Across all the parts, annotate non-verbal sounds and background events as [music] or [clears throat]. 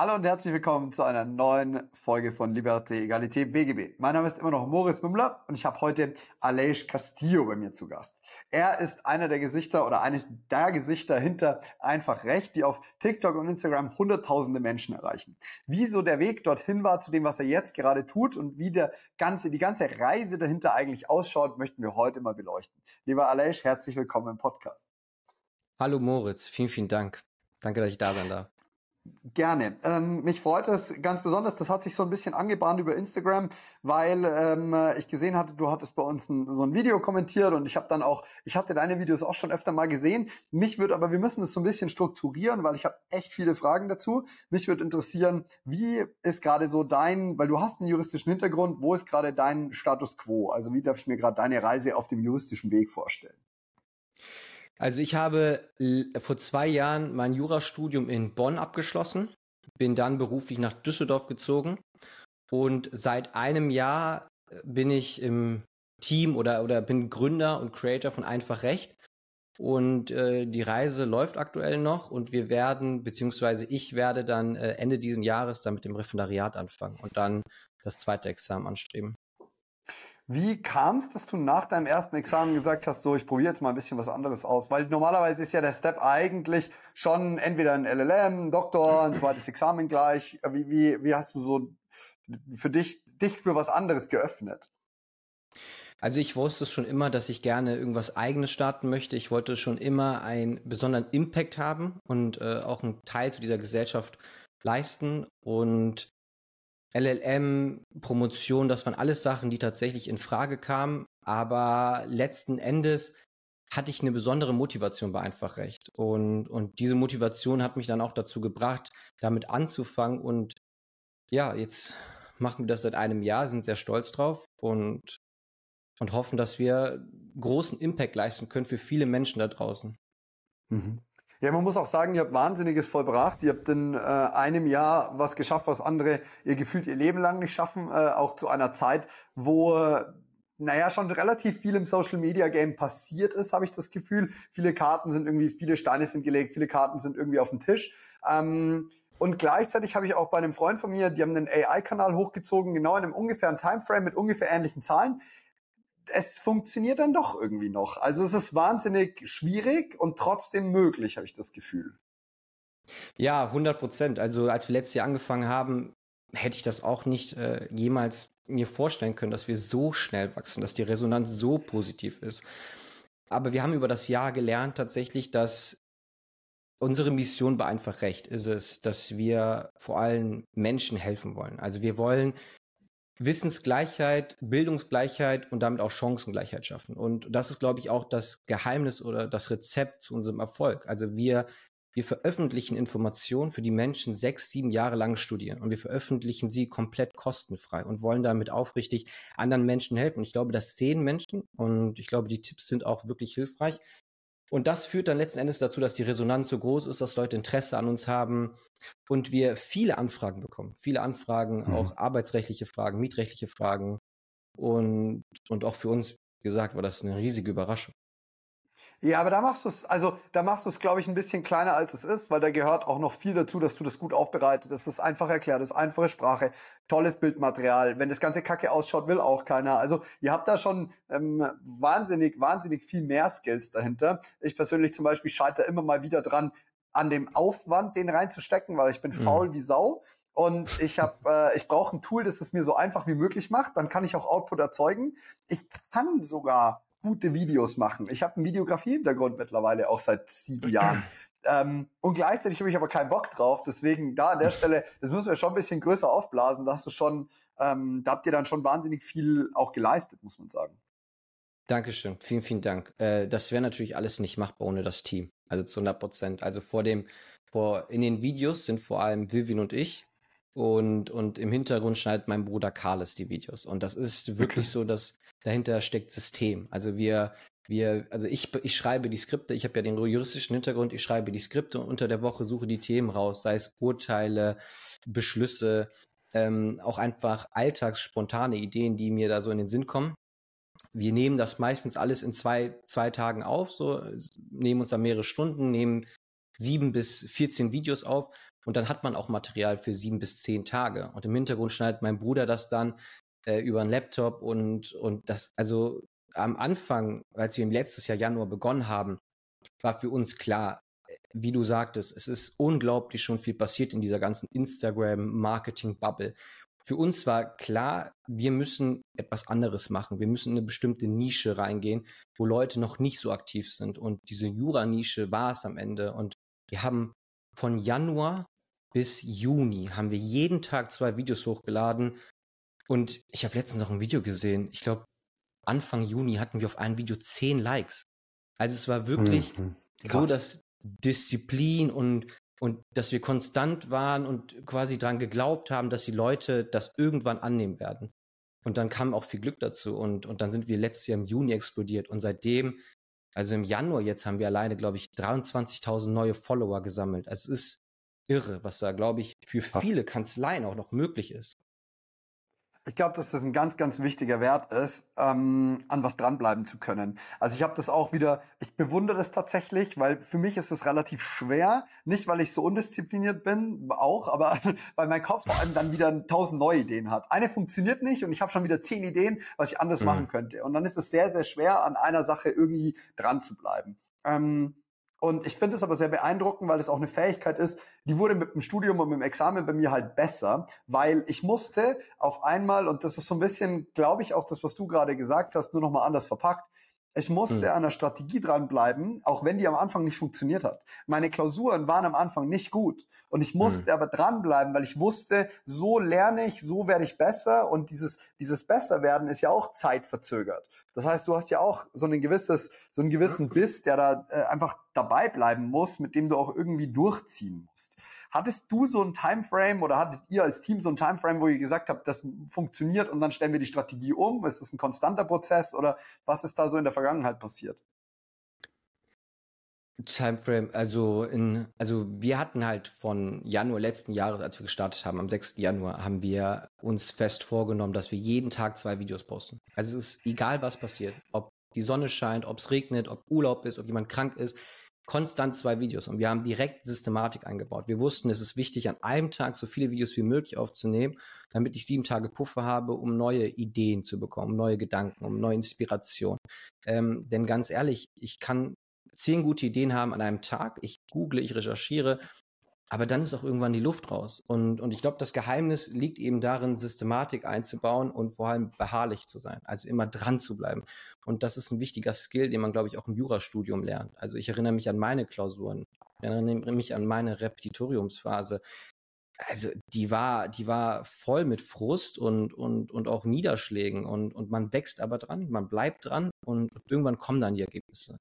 Hallo und herzlich willkommen zu einer neuen Folge von Liberté, Egalité, BGB. Mein Name ist immer noch Moritz Mümmler und ich habe heute Aleix Castillo bei mir zu Gast. Er ist einer der Gesichter oder eines der Gesichter hinter Einfach Recht, die auf TikTok und Instagram hunderttausende Menschen erreichen. Wieso der Weg dorthin war zu dem, was er jetzt gerade tut und wie der ganze, die ganze Reise dahinter eigentlich ausschaut, möchten wir heute mal beleuchten. Lieber Aleix, herzlich willkommen im Podcast. Hallo Moritz, vielen, vielen Dank. Danke, dass ich da sein darf. Gerne. Ähm, mich freut es ganz besonders. Das hat sich so ein bisschen angebahnt über Instagram, weil ähm, ich gesehen hatte, du hattest bei uns ein, so ein Video kommentiert und ich habe dann auch, ich hatte deine Videos auch schon öfter mal gesehen. Mich würde aber, wir müssen es so ein bisschen strukturieren, weil ich habe echt viele Fragen dazu. Mich würde interessieren, wie ist gerade so dein, weil du hast einen juristischen Hintergrund, wo ist gerade dein Status quo? Also wie darf ich mir gerade deine Reise auf dem juristischen Weg vorstellen? Also ich habe vor zwei Jahren mein Jurastudium in Bonn abgeschlossen, bin dann beruflich nach Düsseldorf gezogen und seit einem Jahr bin ich im Team oder, oder bin Gründer und Creator von Einfach Recht. Und äh, die Reise läuft aktuell noch und wir werden, beziehungsweise ich werde dann äh, Ende diesen Jahres dann mit dem Referendariat anfangen und dann das zweite Examen anstreben. Wie kam es, dass du nach deinem ersten Examen gesagt hast, so ich probiere jetzt mal ein bisschen was anderes aus? Weil normalerweise ist ja der Step eigentlich schon entweder ein LLM, ein Doktor, ein zweites Examen gleich. Wie, wie, wie hast du so für dich, dich für was anderes geöffnet? Also ich wusste schon immer, dass ich gerne irgendwas eigenes starten möchte. Ich wollte schon immer einen besonderen Impact haben und äh, auch einen Teil zu dieser Gesellschaft leisten. Und LLM, Promotion, das waren alles Sachen, die tatsächlich in Frage kamen. Aber letzten Endes hatte ich eine besondere Motivation bei Einfachrecht. Und, und diese Motivation hat mich dann auch dazu gebracht, damit anzufangen. Und ja, jetzt machen wir das seit einem Jahr, sind sehr stolz drauf und, und hoffen, dass wir großen Impact leisten können für viele Menschen da draußen. Mhm. Ja, man muss auch sagen, ihr habt Wahnsinniges vollbracht. Ihr habt in äh, einem Jahr was geschafft, was andere ihr gefühlt ihr Leben lang nicht schaffen, äh, auch zu einer Zeit, wo naja, schon relativ viel im Social Media Game passiert ist, habe ich das Gefühl. Viele Karten sind irgendwie, viele Steine sind gelegt, viele Karten sind irgendwie auf dem Tisch. Ähm, und gleichzeitig habe ich auch bei einem Freund von mir, die haben einen AI-Kanal hochgezogen, genau in einem ungefähren Timeframe mit ungefähr ähnlichen Zahlen es funktioniert dann doch irgendwie noch. Also es ist wahnsinnig schwierig und trotzdem möglich, habe ich das Gefühl. Ja, 100 Prozent. Also als wir letztes Jahr angefangen haben, hätte ich das auch nicht äh, jemals mir vorstellen können, dass wir so schnell wachsen, dass die Resonanz so positiv ist. Aber wir haben über das Jahr gelernt tatsächlich, dass unsere Mission bei einfach recht ist es, dass wir vor allem Menschen helfen wollen. Also wir wollen Wissensgleichheit, Bildungsgleichheit und damit auch Chancengleichheit schaffen. Und das ist, glaube ich, auch das Geheimnis oder das Rezept zu unserem Erfolg. Also wir, wir veröffentlichen Informationen, für die Menschen sechs, sieben Jahre lang studieren. Und wir veröffentlichen sie komplett kostenfrei und wollen damit aufrichtig anderen Menschen helfen. Und ich glaube, das sehen Menschen und ich glaube, die Tipps sind auch wirklich hilfreich. Und das führt dann letzten Endes dazu, dass die Resonanz so groß ist, dass Leute Interesse an uns haben und wir viele Anfragen bekommen. Viele Anfragen, mhm. auch arbeitsrechtliche Fragen, mietrechtliche Fragen. Und, und auch für uns, wie gesagt, war das eine riesige Überraschung. Ja, aber da machst du es, also da machst du es, glaube ich, ein bisschen kleiner als es ist, weil da gehört auch noch viel dazu, dass du das gut aufbereitet. Das ist einfach erklärt, das ist einfache Sprache, tolles Bildmaterial. Wenn das ganze Kacke ausschaut, will auch keiner. Also ihr habt da schon ähm, wahnsinnig, wahnsinnig viel mehr Skills dahinter. Ich persönlich zum Beispiel scheitere immer mal wieder dran, an dem Aufwand, den reinzustecken, weil ich bin mhm. faul wie Sau. Und ich habe, äh, ich brauche ein Tool, das es mir so einfach wie möglich macht. Dann kann ich auch Output erzeugen. Ich kann sogar gute Videos machen. Ich habe einen Videografie-Hintergrund mittlerweile auch seit sieben [clears throat] Jahren. Ähm, und gleichzeitig habe ich aber keinen Bock drauf. Deswegen da an der Stelle, das müssen wir schon ein bisschen größer aufblasen. Da hast du schon, ähm, da habt ihr dann schon wahnsinnig viel auch geleistet, muss man sagen. Dankeschön, vielen, vielen Dank. Äh, das wäre natürlich alles nicht machbar ohne das Team. Also zu 100 Prozent. Also vor dem, vor in den Videos sind vor allem Vivian und ich und, und im Hintergrund schneidet mein Bruder Carles die Videos. Und das ist wirklich okay. so, dass dahinter steckt System. Also wir, Wir, also ich, ich schreibe die Skripte, ich habe ja den juristischen Hintergrund, ich schreibe die Skripte und unter der Woche suche die Themen raus, sei es Urteile, Beschlüsse, ähm, auch einfach alltagsspontane Ideen, die mir da so in den Sinn kommen. Wir nehmen das meistens alles in zwei, zwei Tagen auf, so nehmen uns da mehrere Stunden, nehmen sieben bis 14 Videos auf und dann hat man auch Material für sieben bis zehn Tage. Und im Hintergrund schneidet mein Bruder das dann äh, über einen Laptop und, und das, also am Anfang, als wir im letztes Jahr Januar begonnen haben, war für uns klar, wie du sagtest, es ist unglaublich schon viel passiert in dieser ganzen Instagram-Marketing-Bubble. Für uns war klar, wir müssen etwas anderes machen. Wir müssen in eine bestimmte Nische reingehen, wo Leute noch nicht so aktiv sind. Und diese Jura-Nische war es am Ende. Und wir haben von Januar bis Juni haben wir jeden Tag zwei Videos hochgeladen. Und ich habe letztens noch ein Video gesehen. Ich glaube, Anfang Juni hatten wir auf ein Video zehn Likes. Also es war wirklich mhm. so, dass Disziplin und, und dass wir konstant waren und quasi dran geglaubt haben, dass die Leute das irgendwann annehmen werden. Und dann kam auch viel Glück dazu und, und dann sind wir letztes Jahr im Juni explodiert und seitdem, also im Januar jetzt haben wir alleine, glaube ich, 23.000 neue Follower gesammelt. Also es ist irre, was da, glaube ich, für viele Kanzleien auch noch möglich ist. Ich glaube, dass das ein ganz, ganz wichtiger Wert ist, ähm, an was dranbleiben zu können. Also ich habe das auch wieder, ich bewundere das tatsächlich, weil für mich ist es relativ schwer, nicht weil ich so undiszipliniert bin, auch, aber [laughs] weil mein Kopf vor allem dann wieder tausend neue Ideen hat. Eine funktioniert nicht und ich habe schon wieder zehn Ideen, was ich anders mhm. machen könnte. Und dann ist es sehr, sehr schwer, an einer Sache irgendwie dran zu bleiben. Ähm, und ich finde es aber sehr beeindruckend, weil es auch eine Fähigkeit ist, die wurde mit dem Studium und mit dem Examen bei mir halt besser, weil ich musste auf einmal, und das ist so ein bisschen, glaube ich, auch das, was du gerade gesagt hast, nur nochmal anders verpackt, ich musste mhm. an der Strategie dranbleiben, auch wenn die am Anfang nicht funktioniert hat. Meine Klausuren waren am Anfang nicht gut. Und ich musste mhm. aber dranbleiben, weil ich wusste, so lerne ich, so werde ich besser. Und dieses, dieses Besserwerden ist ja auch zeitverzögert. Das heißt, du hast ja auch so ein gewisses, so einen gewissen Biss, der da äh, einfach dabei bleiben muss, mit dem du auch irgendwie durchziehen musst. Hattest du so ein Timeframe oder hattet ihr als Team so ein Timeframe, wo ihr gesagt habt, das funktioniert und dann stellen wir die Strategie um? Ist das ein konstanter Prozess oder was ist da so in der Vergangenheit passiert? Timeframe, also in, also wir hatten halt von Januar letzten Jahres, als wir gestartet haben, am 6. Januar, haben wir uns fest vorgenommen, dass wir jeden Tag zwei Videos posten. Also es ist egal, was passiert, ob die Sonne scheint, ob es regnet, ob Urlaub ist, ob jemand krank ist, konstant zwei Videos. Und wir haben direkt Systematik eingebaut. Wir wussten, es ist wichtig, an einem Tag so viele Videos wie möglich aufzunehmen, damit ich sieben Tage Puffer habe, um neue Ideen zu bekommen, neue Gedanken, um neue Inspiration. Ähm, denn ganz ehrlich, ich kann zehn gute Ideen haben an einem Tag. Ich google, ich recherchiere, aber dann ist auch irgendwann die Luft raus. Und, und ich glaube, das Geheimnis liegt eben darin, Systematik einzubauen und vor allem beharrlich zu sein, also immer dran zu bleiben. Und das ist ein wichtiger Skill, den man, glaube ich, auch im Jurastudium lernt. Also ich erinnere mich an meine Klausuren, ich erinnere mich an meine Repetitoriumsphase. Also die war, die war voll mit Frust und, und, und auch Niederschlägen und, und man wächst aber dran, man bleibt dran und irgendwann kommen dann die Ergebnisse.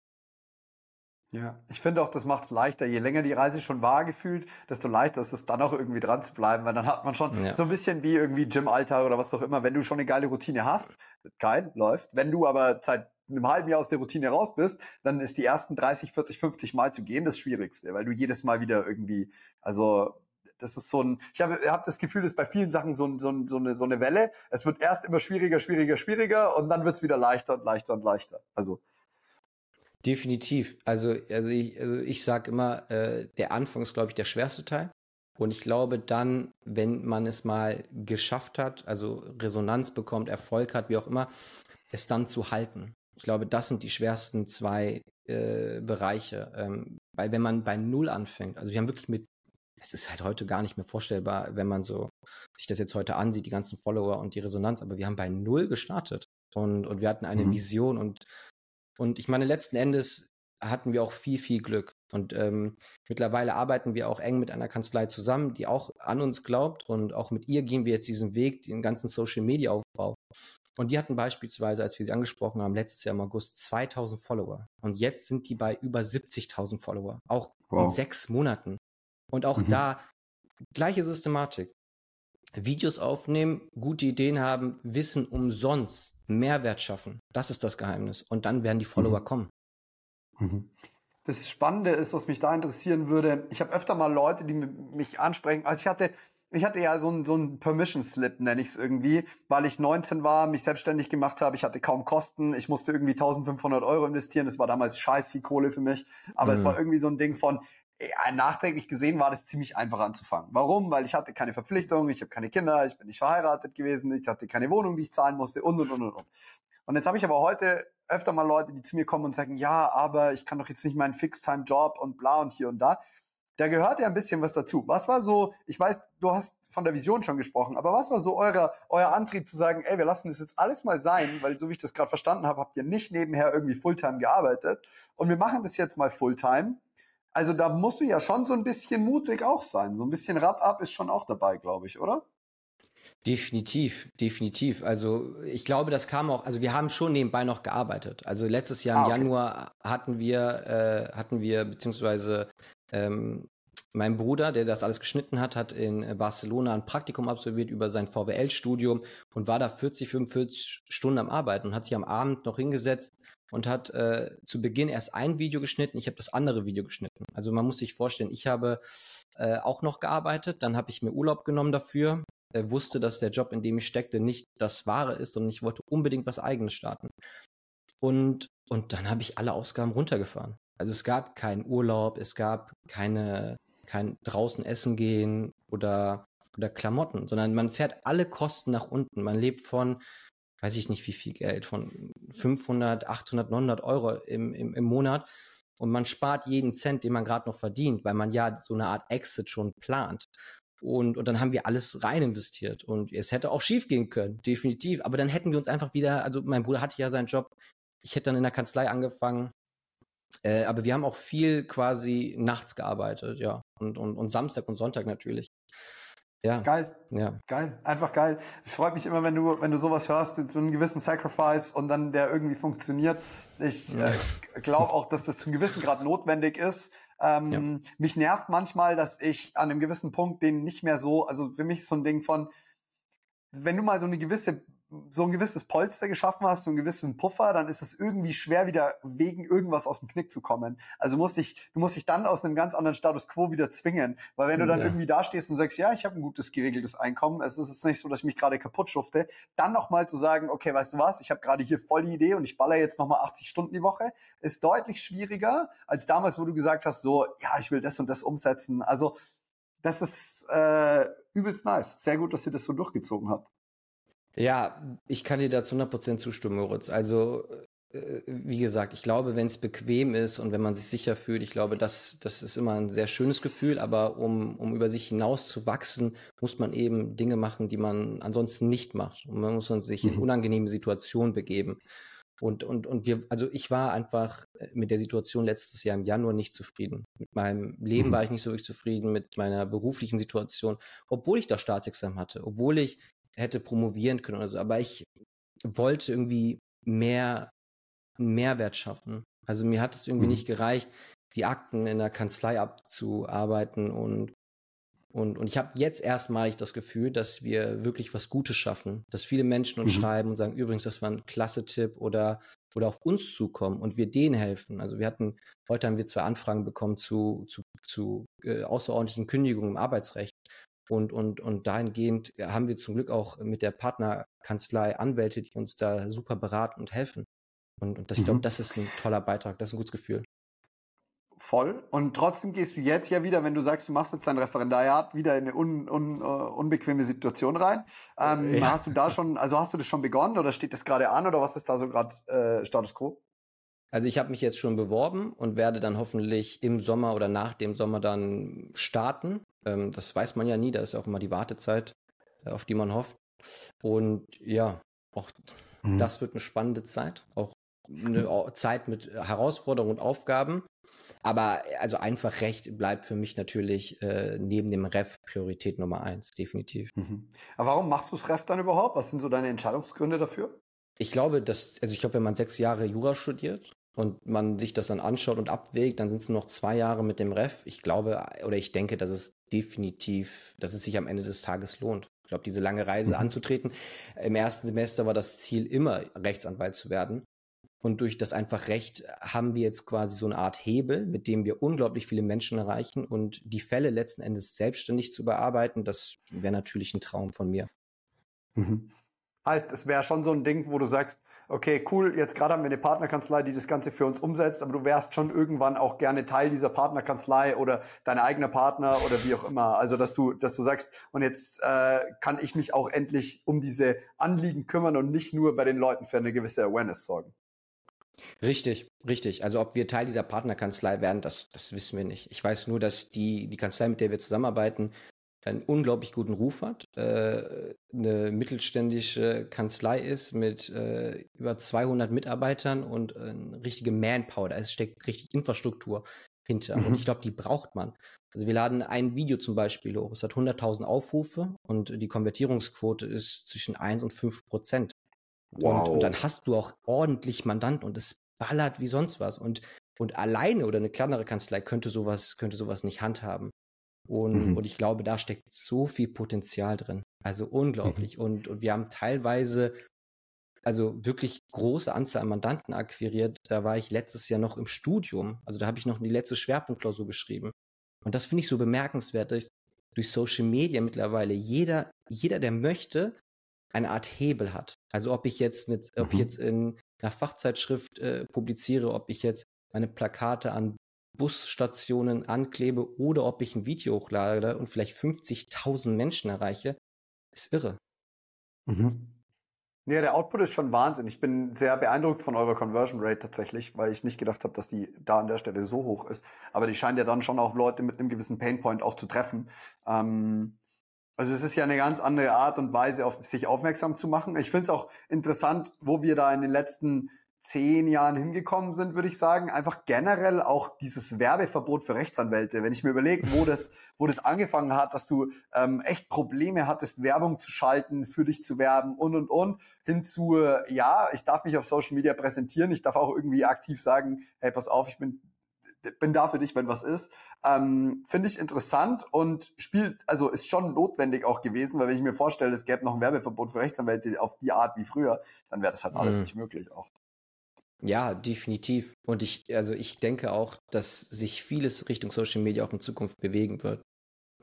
Ja, ich finde auch, das macht es leichter. Je länger die Reise schon war gefühlt, desto leichter ist es dann auch irgendwie dran zu bleiben, weil dann hat man schon ja. so ein bisschen wie irgendwie Gym-Alltag oder was auch immer. Wenn du schon eine geile Routine hast, kein, läuft. Wenn du aber seit einem halben Jahr aus der Routine raus bist, dann ist die ersten 30, 40, 50 Mal zu gehen das Schwierigste, weil du jedes Mal wieder irgendwie, also das ist so ein, ich habe hab das Gefühl, das ist bei vielen Sachen so, ein, so, ein, so, eine, so eine Welle. Es wird erst immer schwieriger, schwieriger, schwieriger und dann wird es wieder leichter und leichter und leichter. Also Definitiv. Also, also ich, also ich sage immer, äh, der Anfang ist, glaube ich, der schwerste Teil. Und ich glaube dann, wenn man es mal geschafft hat, also Resonanz bekommt, Erfolg hat, wie auch immer, es dann zu halten. Ich glaube, das sind die schwersten zwei äh, Bereiche. Ähm, weil wenn man bei Null anfängt, also wir haben wirklich mit, es ist halt heute gar nicht mehr vorstellbar, wenn man so sich das jetzt heute ansieht, die ganzen Follower und die Resonanz, aber wir haben bei Null gestartet. Und, und wir hatten eine mhm. Vision und und ich meine, letzten Endes hatten wir auch viel, viel Glück. Und ähm, mittlerweile arbeiten wir auch eng mit einer Kanzlei zusammen, die auch an uns glaubt. Und auch mit ihr gehen wir jetzt diesen Weg, den ganzen Social-Media-Aufbau. Und die hatten beispielsweise, als wir sie angesprochen haben, letztes Jahr im August 2000 Follower. Und jetzt sind die bei über 70.000 Follower. Auch wow. in sechs Monaten. Und auch mhm. da gleiche Systematik. Videos aufnehmen, gute Ideen haben, Wissen umsonst Mehrwert schaffen. Das ist das Geheimnis. Und dann werden die Follower mhm. kommen. Mhm. Das Spannende ist, was mich da interessieren würde, ich habe öfter mal Leute, die mich ansprechen. Also ich hatte, ich hatte ja so ein, so ein Permission Slip, nenne ich es irgendwie, weil ich 19 war, mich selbstständig gemacht habe. Ich hatte kaum Kosten. Ich musste irgendwie 1500 Euro investieren. Das war damals scheiß viel Kohle für mich. Aber mhm. es war irgendwie so ein Ding von, ja, nachträglich gesehen war das ziemlich einfach anzufangen. Warum? Weil ich hatte keine Verpflichtung, ich habe keine Kinder, ich bin nicht verheiratet gewesen, ich hatte keine Wohnung, die ich zahlen musste und und und und. Und jetzt habe ich aber heute öfter mal Leute, die zu mir kommen und sagen, ja, aber ich kann doch jetzt nicht meinen Fixed-Time-Job und bla und hier und da. Da gehört ja ein bisschen was dazu. Was war so, ich weiß, du hast von der Vision schon gesprochen, aber was war so euer, euer Antrieb zu sagen, ey, wir lassen das jetzt alles mal sein, weil so wie ich das gerade verstanden habe, habt ihr nicht nebenher irgendwie Fulltime gearbeitet und wir machen das jetzt mal Fulltime also da musst du ja schon so ein bisschen mutig auch sein. So ein bisschen Rad ab ist schon auch dabei, glaube ich, oder? Definitiv, definitiv. Also ich glaube, das kam auch, also wir haben schon nebenbei noch gearbeitet. Also letztes Jahr im ah, okay. Januar hatten wir, äh, hatten wir, beziehungsweise ähm, mein Bruder, der das alles geschnitten hat, hat in Barcelona ein Praktikum absolviert über sein VWL-Studium und war da 40, 45 Stunden am Arbeiten und hat sich am Abend noch hingesetzt und hat äh, zu Beginn erst ein Video geschnitten, ich habe das andere Video geschnitten. Also man muss sich vorstellen, ich habe äh, auch noch gearbeitet, dann habe ich mir Urlaub genommen dafür, äh, wusste, dass der Job, in dem ich steckte, nicht das Wahre ist und ich wollte unbedingt was eigenes starten. Und, und dann habe ich alle Ausgaben runtergefahren. Also es gab keinen Urlaub, es gab keine, kein draußen essen gehen oder, oder Klamotten, sondern man fährt alle Kosten nach unten. Man lebt von weiß ich nicht wie viel Geld, von 500, 800, 900 Euro im, im, im Monat. Und man spart jeden Cent, den man gerade noch verdient, weil man ja so eine Art Exit schon plant. Und, und dann haben wir alles rein investiert. Und es hätte auch schief gehen können, definitiv. Aber dann hätten wir uns einfach wieder, also mein Bruder hatte ja seinen Job, ich hätte dann in der Kanzlei angefangen. Äh, aber wir haben auch viel quasi nachts gearbeitet, ja. Und, und, und Samstag und Sonntag natürlich. Ja. Geil. Ja. Geil. Einfach geil. Es freut mich immer, wenn du, wenn du sowas hörst, so einen gewissen Sacrifice und dann der irgendwie funktioniert. Ich ja. äh, glaube auch, dass das zu einem gewissen Grad notwendig ist. Ähm, ja. Mich nervt manchmal, dass ich an einem gewissen Punkt den nicht mehr so, also für mich ist so ein Ding von, wenn du mal so eine gewisse so ein gewisses Polster geschaffen hast, so einen gewissen Puffer, dann ist es irgendwie schwer, wieder wegen irgendwas aus dem Knick zu kommen. Also musst dich, du musst dich dann aus einem ganz anderen Status quo wieder zwingen. Weil wenn du dann ja. irgendwie dastehst und sagst, ja, ich habe ein gutes geregeltes Einkommen, es ist jetzt nicht so, dass ich mich gerade kaputt schufte, dann nochmal zu sagen, okay, weißt du was, ich habe gerade hier voll die Idee und ich baller jetzt nochmal 80 Stunden die Woche, ist deutlich schwieriger als damals, wo du gesagt hast, so, ja, ich will das und das umsetzen. Also das ist äh, übelst nice. Sehr gut, dass ihr das so durchgezogen habt. Ja, ich kann dir dazu 100% zustimmen, Moritz. Also, äh, wie gesagt, ich glaube, wenn es bequem ist und wenn man sich sicher fühlt, ich glaube, das, das ist immer ein sehr schönes Gefühl, aber um, um über sich hinaus zu wachsen, muss man eben Dinge machen, die man ansonsten nicht macht. Und man muss sich in mhm. unangenehme Situationen begeben. Und, und, und wir, also ich war einfach äh, mit der Situation letztes Jahr im Januar nicht zufrieden. Mit meinem Leben mhm. war ich nicht so wirklich zufrieden, mit meiner beruflichen Situation, obwohl ich das Staatsexamen hatte, obwohl ich hätte promovieren können oder so. Aber ich wollte irgendwie mehr Mehrwert schaffen. Also mir hat es irgendwie mhm. nicht gereicht, die Akten in der Kanzlei abzuarbeiten und und, und ich habe jetzt erstmalig das Gefühl, dass wir wirklich was Gutes schaffen, dass viele Menschen uns mhm. schreiben und sagen, übrigens, das war ein klasse Tipp oder, oder auf uns zukommen und wir denen helfen. Also wir hatten, heute haben wir zwei Anfragen bekommen zu, zu, zu äh, außerordentlichen Kündigungen im Arbeitsrecht. Und, und, und dahingehend haben wir zum Glück auch mit der Partnerkanzlei Anwälte, die uns da super beraten und helfen. Und, und das, ich glaube, mhm. das ist ein toller Beitrag, das ist ein gutes Gefühl. Voll. Und trotzdem gehst du jetzt ja wieder, wenn du sagst, du machst jetzt dein Referendariat, wieder in eine un, un, uh, unbequeme Situation rein. Ähm, ja. Hast du da schon, also hast du das schon begonnen oder steht das gerade an oder was ist da so gerade äh, Status quo? Also ich habe mich jetzt schon beworben und werde dann hoffentlich im Sommer oder nach dem Sommer dann starten. Ähm, das weiß man ja nie, da ist ja auch immer die Wartezeit, äh, auf die man hofft. Und ja, auch mhm. das wird eine spannende Zeit. Auch eine Zeit mit Herausforderungen und Aufgaben. Aber also einfach Recht bleibt für mich natürlich äh, neben dem Ref Priorität Nummer eins, definitiv. Mhm. Aber warum machst du das Ref dann überhaupt? Was sind so deine Entscheidungsgründe dafür? Ich glaube, dass, also ich glaube, wenn man sechs Jahre Jura studiert und man sich das dann anschaut und abwägt, dann sind es nur noch zwei Jahre mit dem Ref. Ich glaube oder ich denke, dass es definitiv, dass es sich am Ende des Tages lohnt. glaube, diese lange Reise mhm. anzutreten. Im ersten Semester war das Ziel immer, Rechtsanwalt zu werden. Und durch das einfach Recht haben wir jetzt quasi so eine Art Hebel, mit dem wir unglaublich viele Menschen erreichen und die Fälle letzten Endes selbstständig zu bearbeiten, das wäre natürlich ein Traum von mir. Mhm. Heißt, es wäre schon so ein Ding, wo du sagst, okay, cool, jetzt gerade haben wir eine Partnerkanzlei, die das Ganze für uns umsetzt, aber du wärst schon irgendwann auch gerne Teil dieser Partnerkanzlei oder dein eigener Partner oder wie auch immer. Also, dass du, dass du sagst, und jetzt äh, kann ich mich auch endlich um diese Anliegen kümmern und nicht nur bei den Leuten für eine gewisse Awareness sorgen. Richtig, richtig. Also ob wir Teil dieser Partnerkanzlei werden, das, das wissen wir nicht. Ich weiß nur, dass die, die Kanzlei, mit der wir zusammenarbeiten, einen unglaublich guten Ruf hat, äh, eine mittelständische Kanzlei ist mit äh, über 200 Mitarbeitern und äh, eine richtige Manpower, da steckt richtig Infrastruktur hinter. Mhm. Und ich glaube, die braucht man. Also wir laden ein Video zum Beispiel hoch, es hat 100.000 Aufrufe und die Konvertierungsquote ist zwischen 1 und 5 Prozent. Wow. Und, und dann hast du auch ordentlich Mandanten und es ballert wie sonst was. Und, und alleine oder eine kleinere Kanzlei könnte sowas, könnte sowas nicht handhaben. Und, mhm. und ich glaube, da steckt so viel Potenzial drin. Also unglaublich. Mhm. Und, und wir haben teilweise also wirklich große Anzahl an Mandanten akquiriert. Da war ich letztes Jahr noch im Studium. Also da habe ich noch die letzte Schwerpunktklausur geschrieben. Und das finde ich so bemerkenswert, dass durch Social Media mittlerweile jeder, jeder, der möchte, eine Art Hebel hat. Also ob ich jetzt, eine, ob ich mhm. jetzt in einer Fachzeitschrift äh, publiziere, ob ich jetzt meine Plakate an Busstationen anklebe oder ob ich ein Video hochlade und vielleicht 50.000 Menschen erreiche, ist irre. Mhm. Ja, der Output ist schon Wahnsinn. Ich bin sehr beeindruckt von eurer Conversion Rate tatsächlich, weil ich nicht gedacht habe, dass die da an der Stelle so hoch ist. Aber die scheint ja dann schon auch Leute mit einem gewissen Painpoint auch zu treffen. Ähm, also es ist ja eine ganz andere Art und Weise, auf sich aufmerksam zu machen. Ich finde es auch interessant, wo wir da in den letzten zehn Jahren hingekommen sind, würde ich sagen. Einfach generell auch dieses Werbeverbot für Rechtsanwälte. Wenn ich mir überlege, wo das, [laughs] wo das angefangen hat, dass du ähm, echt Probleme hattest, Werbung zu schalten, für dich zu werben und und und, hin zu, ja, ich darf mich auf Social Media präsentieren, ich darf auch irgendwie aktiv sagen, hey, pass auf, ich bin bin da für dich, wenn was ist. Ähm, Finde ich interessant und spielt, also ist schon notwendig auch gewesen, weil wenn ich mir vorstelle, es gäbe noch ein Werbeverbot für Rechtsanwälte auf die Art wie früher, dann wäre das halt alles mhm. nicht möglich auch. Ja, definitiv. Und ich, also ich denke auch, dass sich vieles Richtung Social Media auch in Zukunft bewegen wird.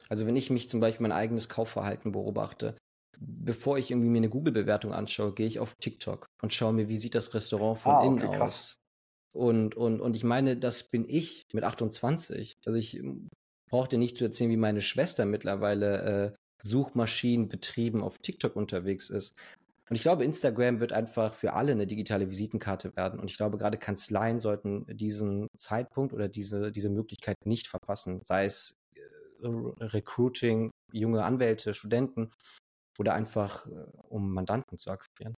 Also wenn ich mich zum Beispiel mein eigenes Kaufverhalten beobachte, bevor ich irgendwie mir eine Google-Bewertung anschaue, gehe ich auf TikTok und schaue mir, wie sieht das Restaurant von ah, okay, innen krass. aus. Und, und, und ich meine, das bin ich mit 28. Also ich brauche dir nicht zu erzählen, wie meine Schwester mittlerweile äh, Suchmaschinen betrieben auf TikTok unterwegs ist. Und ich glaube, Instagram wird einfach für alle eine digitale Visitenkarte werden. Und ich glaube, gerade Kanzleien sollten diesen Zeitpunkt oder diese, diese Möglichkeit nicht verpassen. Sei es äh, Recruiting, junge Anwälte, Studenten oder einfach, äh, um Mandanten zu akquirieren.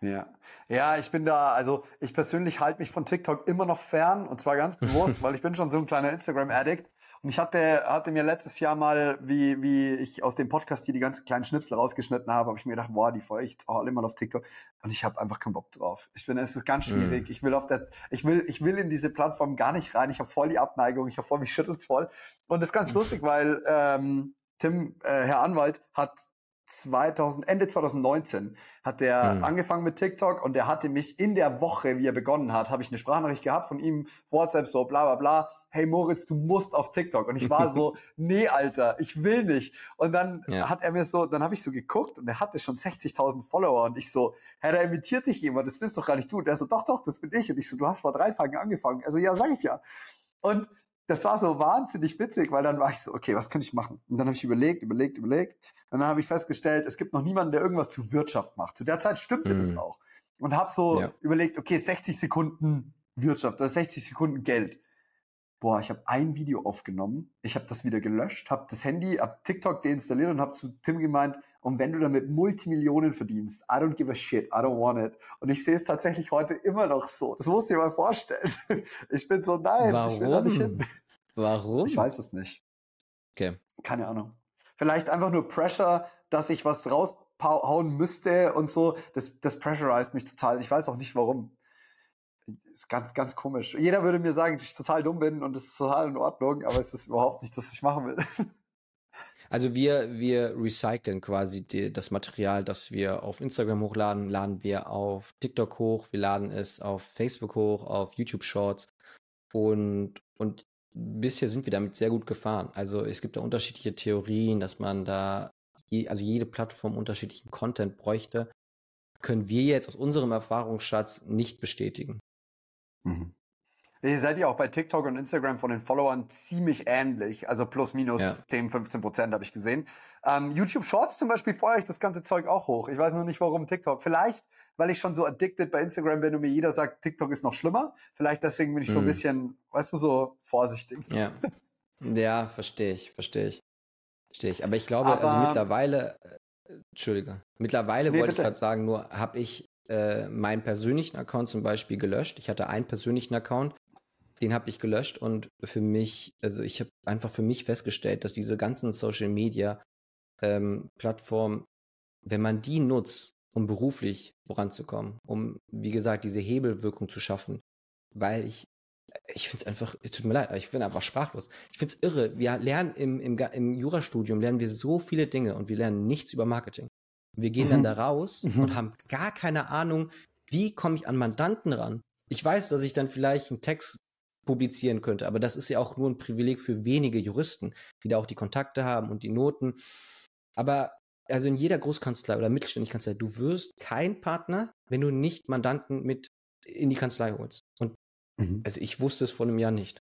Ja. Ja, ich bin da, also ich persönlich halte mich von TikTok immer noch fern und zwar ganz bewusst, [laughs] weil ich bin schon so ein kleiner Instagram-Addict. Und ich hatte, hatte mir letztes Jahr mal, wie, wie ich aus dem Podcast hier die ganzen kleinen Schnipsel rausgeschnitten habe, habe ich mir gedacht, boah, die folge ich jetzt auch alle mal auf TikTok. Und ich habe einfach keinen Bock drauf. Ich bin, es ist ganz schwierig. Mm. Ich will auf der, ich will, ich will in diese Plattform gar nicht rein. Ich habe voll die Abneigung. Ich habe voll mich schüttelt's voll. Und das ist ganz [laughs] lustig, weil ähm, Tim, äh, Herr Anwalt, hat 2000, Ende 2019 hat er mhm. angefangen mit TikTok und er hatte mich in der Woche, wie er begonnen hat, habe ich eine Sprachnachricht gehabt von ihm, WhatsApp so bla bla bla, hey Moritz, du musst auf TikTok. Und ich war so, [laughs] nee, Alter, ich will nicht. Und dann ja. hat er mir so, dann habe ich so geguckt und er hatte schon 60.000 Follower und ich so, hey, da imitiert dich jemand, das bist doch gar nicht du. Und er so, doch, doch, das bin ich. Und ich so, du hast vor drei Tagen angefangen. Also ja, sag ich ja. Und das war so wahnsinnig witzig, weil dann war ich so, okay, was könnte ich machen? Und dann habe ich überlegt, überlegt, überlegt. Und dann habe ich festgestellt, es gibt noch niemanden, der irgendwas zu Wirtschaft macht. Zu der Zeit stimmte mhm. das auch. Und habe so ja. überlegt, okay, 60 Sekunden Wirtschaft oder 60 Sekunden Geld. Boah, ich habe ein Video aufgenommen, ich habe das wieder gelöscht, habe das Handy, ab TikTok deinstalliert und habe zu Tim gemeint, und wenn du damit Multimillionen verdienst, I don't give a shit, I don't want it. Und ich sehe es tatsächlich heute immer noch so. Das musst du dir mal vorstellen. [laughs] Ich bin so, nein, Warum? ich will da nicht hin. Warum? Ich weiß es nicht. Okay. Keine Ahnung. Vielleicht einfach nur Pressure, dass ich was raushauen müsste und so. Das, das pressurized mich total. Ich weiß auch nicht warum. Ist ganz, ganz komisch. Jeder würde mir sagen, dass ich total dumm bin und das ist total in Ordnung, aber es ist überhaupt nicht, dass ich machen will. [laughs] Also wir, wir recyceln quasi die, das Material, das wir auf Instagram hochladen, laden wir auf TikTok hoch, wir laden es auf Facebook hoch, auf YouTube Shorts und, und bisher sind wir damit sehr gut gefahren. Also es gibt da unterschiedliche Theorien, dass man da, je, also jede Plattform unterschiedlichen Content bräuchte, können wir jetzt aus unserem Erfahrungsschatz nicht bestätigen. Mhm. Ihr seid ja auch bei TikTok und Instagram von den Followern ziemlich ähnlich. Also plus minus ja. 10, 15 Prozent habe ich gesehen. Ähm, YouTube Shorts zum Beispiel feuere ich das ganze Zeug auch hoch. Ich weiß nur nicht, warum TikTok. Vielleicht, weil ich schon so addicted bei Instagram bin und mir jeder sagt, TikTok ist noch schlimmer. Vielleicht deswegen bin ich so ein mhm. bisschen, weißt du, so vorsichtig. Ja, ja verstehe ich, verstehe ich. Verstehe ich. Aber ich glaube, also Aber, also mittlerweile, äh, Entschuldige, mittlerweile nee, wollte bitte. ich gerade sagen, nur habe ich äh, meinen persönlichen Account zum Beispiel gelöscht. Ich hatte einen persönlichen Account, den habe ich gelöscht und für mich, also ich habe einfach für mich festgestellt, dass diese ganzen Social Media ähm, Plattformen, wenn man die nutzt, um beruflich voranzukommen, um, wie gesagt, diese Hebelwirkung zu schaffen, weil ich, ich finde es einfach, es tut mir leid, ich bin einfach sprachlos. Ich finde es irre. Wir lernen im, im, im Jurastudium, lernen wir so viele Dinge und wir lernen nichts über Marketing. Wir gehen dann mhm. da raus mhm. und haben gar keine Ahnung, wie komme ich an Mandanten ran. Ich weiß, dass ich dann vielleicht einen Text publizieren könnte. Aber das ist ja auch nur ein Privileg für wenige Juristen, die da auch die Kontakte haben und die Noten. Aber also in jeder Großkanzlei oder mittelständigen Kanzlei, du wirst kein Partner, wenn du nicht Mandanten mit in die Kanzlei holst. Und mhm. also ich wusste es vor einem Jahr nicht.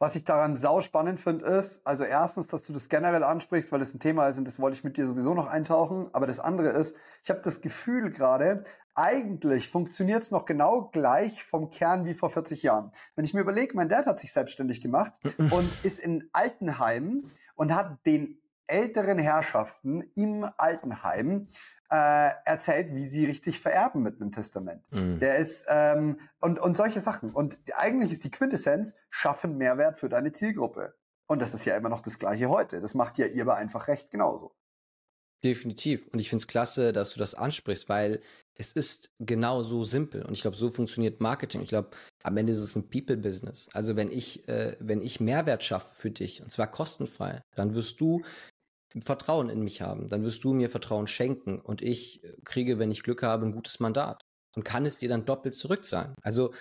Was ich daran sau spannend finde, ist, also erstens, dass du das generell ansprichst, weil das ein Thema ist und das wollte ich mit dir sowieso noch eintauchen. Aber das andere ist, ich habe das Gefühl gerade, eigentlich funktioniert es noch genau gleich vom Kern wie vor 40 Jahren. Wenn ich mir überlege, mein Dad hat sich selbstständig gemacht [laughs] und ist in Altenheim und hat den älteren Herrschaften im Altenheim äh, erzählt, wie sie richtig vererben mit einem Testament. Mhm. Der ist ähm, und und solche Sachen. Und eigentlich ist die Quintessenz: Schaffen Mehrwert für deine Zielgruppe. Und das ist ja immer noch das Gleiche heute. Das macht ja ihr aber einfach recht genauso. Definitiv. Und ich finde es klasse, dass du das ansprichst, weil es ist genau so simpel. Und ich glaube, so funktioniert Marketing. Ich glaube, am Ende ist es ein People-Business. Also wenn ich, äh, wenn ich Mehrwert schaffe für dich, und zwar kostenfrei, dann wirst du Vertrauen in mich haben. Dann wirst du mir Vertrauen schenken und ich kriege, wenn ich Glück habe, ein gutes Mandat und kann es dir dann doppelt zurückzahlen. Also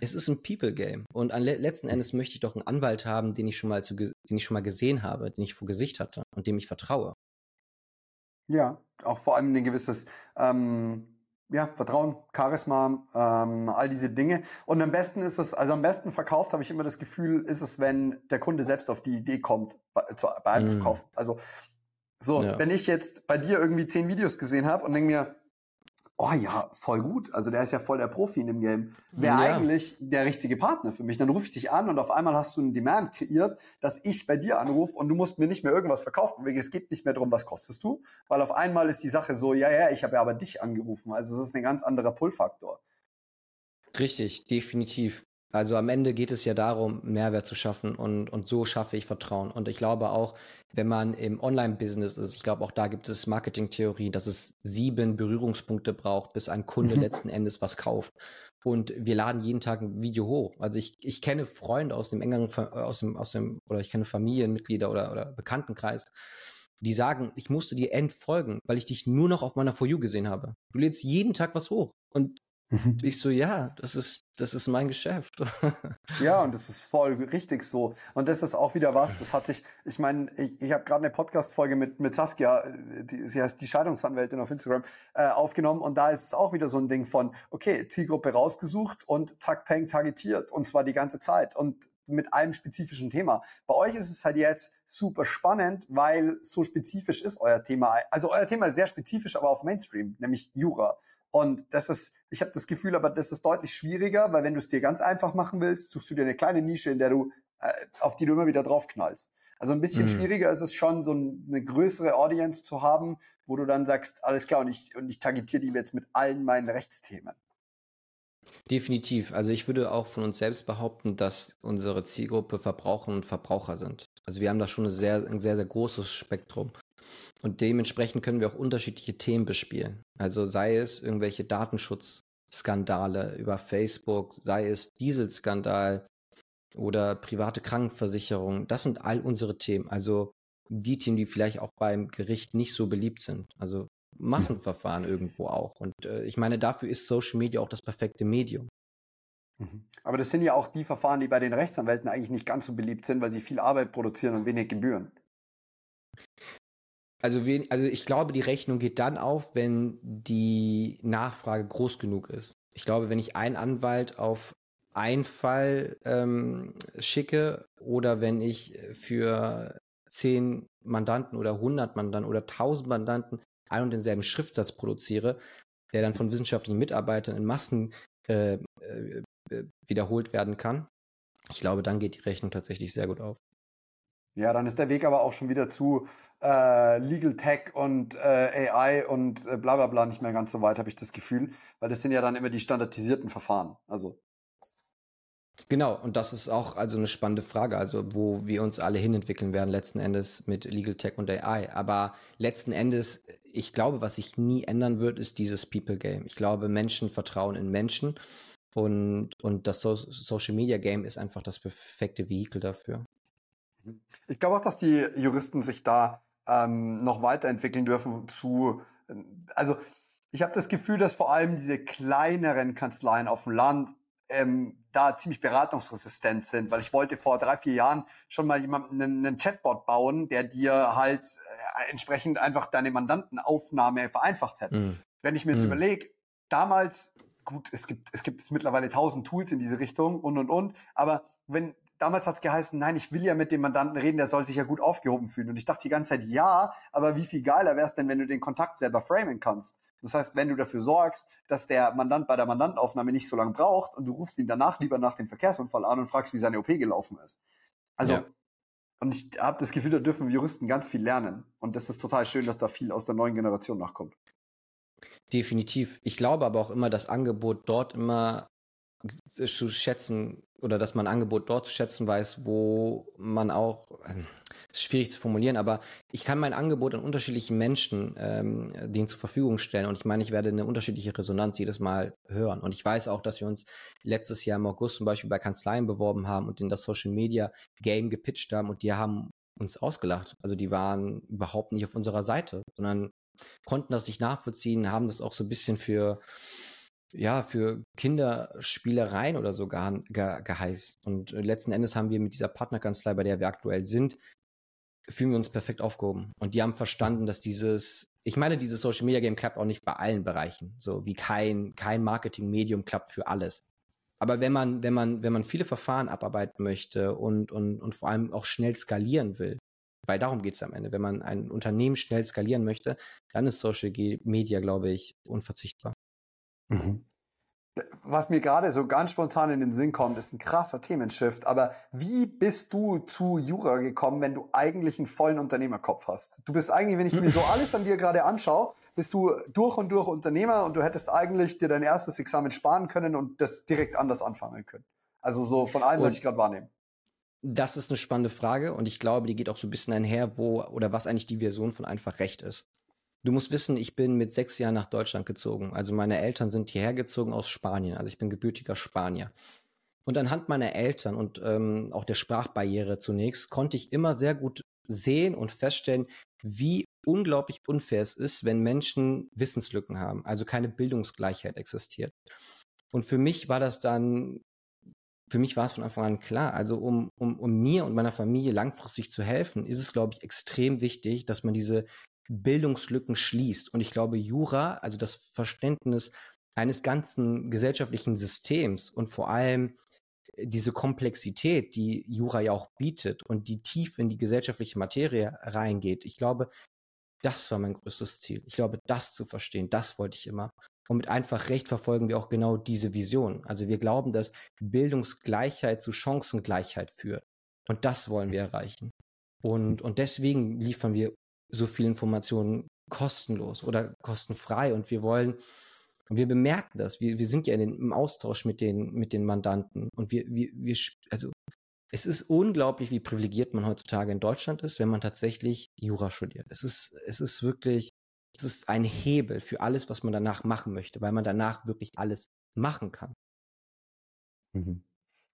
es ist ein People-Game und an le letzten Endes möchte ich doch einen Anwalt haben, den ich schon mal zu, den ich schon mal gesehen habe, den ich vor Gesicht hatte und dem ich vertraue. Ja, auch vor allem ein gewisses ähm, ja, Vertrauen, Charisma, ähm, all diese Dinge. Und am besten ist es, also am besten verkauft, habe ich immer das Gefühl, ist es, wenn der Kunde selbst auf die Idee kommt, bei, zu, bei einem mm. zu kaufen. Also so, ja. wenn ich jetzt bei dir irgendwie zehn Videos gesehen habe und denke mir, oh ja, voll gut, also der ist ja voll der Profi in dem Game, wäre ja. eigentlich der richtige Partner für mich. Dann rufe ich dich an und auf einmal hast du einen Demand kreiert, dass ich bei dir anrufe und du musst mir nicht mehr irgendwas verkaufen. Es geht nicht mehr darum, was kostest du, weil auf einmal ist die Sache so, ja, ja, ich habe ja aber dich angerufen. Also es ist ein ganz anderer Pull-Faktor. Richtig, definitiv. Also am Ende geht es ja darum, Mehrwert zu schaffen und, und so schaffe ich Vertrauen. Und ich glaube auch, wenn man im Online-Business ist, ich glaube auch da gibt es Marketing-Theorie, dass es sieben Berührungspunkte braucht, bis ein Kunde mhm. letzten Endes was kauft. Und wir laden jeden Tag ein Video hoch. Also ich, ich kenne Freunde aus dem engeren, aus dem, aus dem, oder ich kenne Familienmitglieder oder, oder Bekanntenkreis, die sagen, ich musste dir entfolgen, weil ich dich nur noch auf meiner For You gesehen habe. Du lädst jeden Tag was hoch. Und Mhm. Ich so, ja, das ist, das ist mein Geschäft. [laughs] ja, und das ist voll richtig so. Und das ist auch wieder was, das hatte ich, ich meine, ich, ich habe gerade eine Podcast-Folge mit, mit Saskia, die, sie heißt die Scheidungsanwältin auf Instagram, äh, aufgenommen und da ist es auch wieder so ein Ding von, okay, Zielgruppe rausgesucht und zack, peng, targetiert und zwar die ganze Zeit und mit einem spezifischen Thema. Bei euch ist es halt jetzt super spannend, weil so spezifisch ist euer Thema. Also euer Thema ist sehr spezifisch, aber auf Mainstream, nämlich Jura. Und das ist, ich habe das Gefühl, aber das ist deutlich schwieriger, weil wenn du es dir ganz einfach machen willst, suchst du dir eine kleine Nische, in der du, äh, auf die du immer wieder draufknallst. Also ein bisschen mhm. schwieriger ist es schon, so eine größere Audience zu haben, wo du dann sagst, alles klar, und ich, und ich targetiere die jetzt mit allen meinen Rechtsthemen. Definitiv. Also ich würde auch von uns selbst behaupten, dass unsere Zielgruppe Verbraucher und Verbraucher sind. Also wir haben da schon ein sehr, ein sehr, sehr großes Spektrum. Und dementsprechend können wir auch unterschiedliche Themen bespielen. Also sei es irgendwelche Datenschutzskandale über Facebook, sei es Dieselskandal oder private Krankenversicherung. Das sind all unsere Themen. Also die Themen, die vielleicht auch beim Gericht nicht so beliebt sind. Also Massenverfahren irgendwo auch. Und äh, ich meine, dafür ist Social Media auch das perfekte Medium. Mhm. Aber das sind ja auch die Verfahren, die bei den Rechtsanwälten eigentlich nicht ganz so beliebt sind, weil sie viel Arbeit produzieren und wenig Gebühren. Also, also ich glaube, die Rechnung geht dann auf, wenn die Nachfrage groß genug ist. Ich glaube, wenn ich einen Anwalt auf einen Fall ähm, schicke oder wenn ich für zehn Mandanten oder hundert Mandanten oder tausend Mandanten ein und denselben Schriftsatz produziere, der dann von wissenschaftlichen Mitarbeitern in Massen äh, äh, wiederholt werden kann. Ich glaube, dann geht die Rechnung tatsächlich sehr gut auf. Ja, dann ist der Weg aber auch schon wieder zu äh, Legal Tech und äh, AI und äh, bla bla bla nicht mehr ganz so weit, habe ich das Gefühl, weil das sind ja dann immer die standardisierten Verfahren. Also Genau, und das ist auch also eine spannende Frage, also wo wir uns alle hinentwickeln werden, letzten Endes mit Legal Tech und AI. Aber letzten Endes, ich glaube, was sich nie ändern wird, ist dieses People Game. Ich glaube, Menschen vertrauen in Menschen und, und das so Social Media Game ist einfach das perfekte Vehikel dafür. Ich glaube auch, dass die Juristen sich da ähm, noch weiterentwickeln dürfen zu, also ich habe das Gefühl, dass vor allem diese kleineren Kanzleien auf dem Land ähm, da ziemlich beratungsresistent sind, weil ich wollte vor drei, vier Jahren schon mal jemanden einen, Chatbot bauen, der dir halt äh, entsprechend einfach deine Mandantenaufnahme vereinfacht hätte. Mm. Wenn ich mir jetzt mm. überlege, damals, gut, es gibt, es gibt mittlerweile tausend Tools in diese Richtung und und und, aber wenn damals hat es geheißen, nein, ich will ja mit dem Mandanten reden, der soll sich ja gut aufgehoben fühlen. Und ich dachte die ganze Zeit, ja, aber wie viel geiler wäre es denn, wenn du den Kontakt selber framen kannst? Das heißt, wenn du dafür sorgst, dass der Mandant bei der Mandantaufnahme nicht so lange braucht und du rufst ihn danach lieber nach dem Verkehrsunfall an und fragst, wie seine OP gelaufen ist. Also, ja. und ich habe das Gefühl, da dürfen Juristen ganz viel lernen. Und das ist total schön, dass da viel aus der neuen Generation nachkommt. Definitiv. Ich glaube aber auch immer, das Angebot dort immer zu schätzen oder dass man Angebot dort zu schätzen weiß, wo man auch, äh, ist schwierig zu formulieren, aber ich kann mein Angebot an unterschiedlichen Menschen ähm, denen zur Verfügung stellen und ich meine, ich werde eine unterschiedliche Resonanz jedes Mal hören und ich weiß auch, dass wir uns letztes Jahr im August zum Beispiel bei Kanzleien beworben haben und in das Social Media Game gepitcht haben und die haben uns ausgelacht. Also die waren überhaupt nicht auf unserer Seite, sondern konnten das nicht nachvollziehen, haben das auch so ein bisschen für ja, für Kinderspielereien oder so ge ge geheißt. Und äh, letzten Endes haben wir mit dieser Partnerkanzlei, bei der wir aktuell sind, fühlen wir uns perfekt aufgehoben. Und die haben verstanden, dass dieses, ich meine, dieses Social Media Game klappt auch nicht bei allen Bereichen. So wie kein, kein Marketing-Medium klappt für alles. Aber wenn man, wenn man, wenn man viele Verfahren abarbeiten möchte und, und, und vor allem auch schnell skalieren will, weil darum geht es am Ende. Wenn man ein Unternehmen schnell skalieren möchte, dann ist Social Media, glaube ich, unverzichtbar. Mhm. Was mir gerade so ganz spontan in den Sinn kommt, ist ein krasser Themenshift. Aber wie bist du zu Jura gekommen, wenn du eigentlich einen vollen Unternehmerkopf hast? Du bist eigentlich, wenn ich mir so [laughs] alles an dir gerade anschaue, bist du durch und durch Unternehmer und du hättest eigentlich dir dein erstes Examen sparen können und das direkt anders anfangen können. Also so von allem, was ich gerade wahrnehme. Das ist eine spannende Frage und ich glaube, die geht auch so ein bisschen einher, wo oder was eigentlich die Version von einfach Recht ist. Du musst wissen, ich bin mit sechs Jahren nach Deutschland gezogen. Also meine Eltern sind hierher gezogen aus Spanien. Also ich bin gebürtiger Spanier. Und anhand meiner Eltern und ähm, auch der Sprachbarriere zunächst konnte ich immer sehr gut sehen und feststellen, wie unglaublich unfair es ist, wenn Menschen Wissenslücken haben, also keine Bildungsgleichheit existiert. Und für mich war das dann, für mich war es von Anfang an klar, also um, um, um mir und meiner Familie langfristig zu helfen, ist es, glaube ich, extrem wichtig, dass man diese Bildungslücken schließt. Und ich glaube, Jura, also das Verständnis eines ganzen gesellschaftlichen Systems und vor allem äh, diese Komplexität, die Jura ja auch bietet und die tief in die gesellschaftliche Materie reingeht. Ich glaube, das war mein größtes Ziel. Ich glaube, das zu verstehen, das wollte ich immer. Und mit einfach Recht verfolgen wir auch genau diese Vision. Also wir glauben, dass Bildungsgleichheit zu Chancengleichheit führt. Und das wollen wir erreichen. Und, und deswegen liefern wir so viel Informationen kostenlos oder kostenfrei und wir wollen wir bemerken das. Wir, wir sind ja in den, im Austausch mit den, mit den Mandanten und wir, wir, wir, also es ist unglaublich, wie privilegiert man heutzutage in Deutschland ist, wenn man tatsächlich Jura studiert. Es ist, es ist wirklich, es ist ein Hebel für alles, was man danach machen möchte, weil man danach wirklich alles machen kann. Mhm.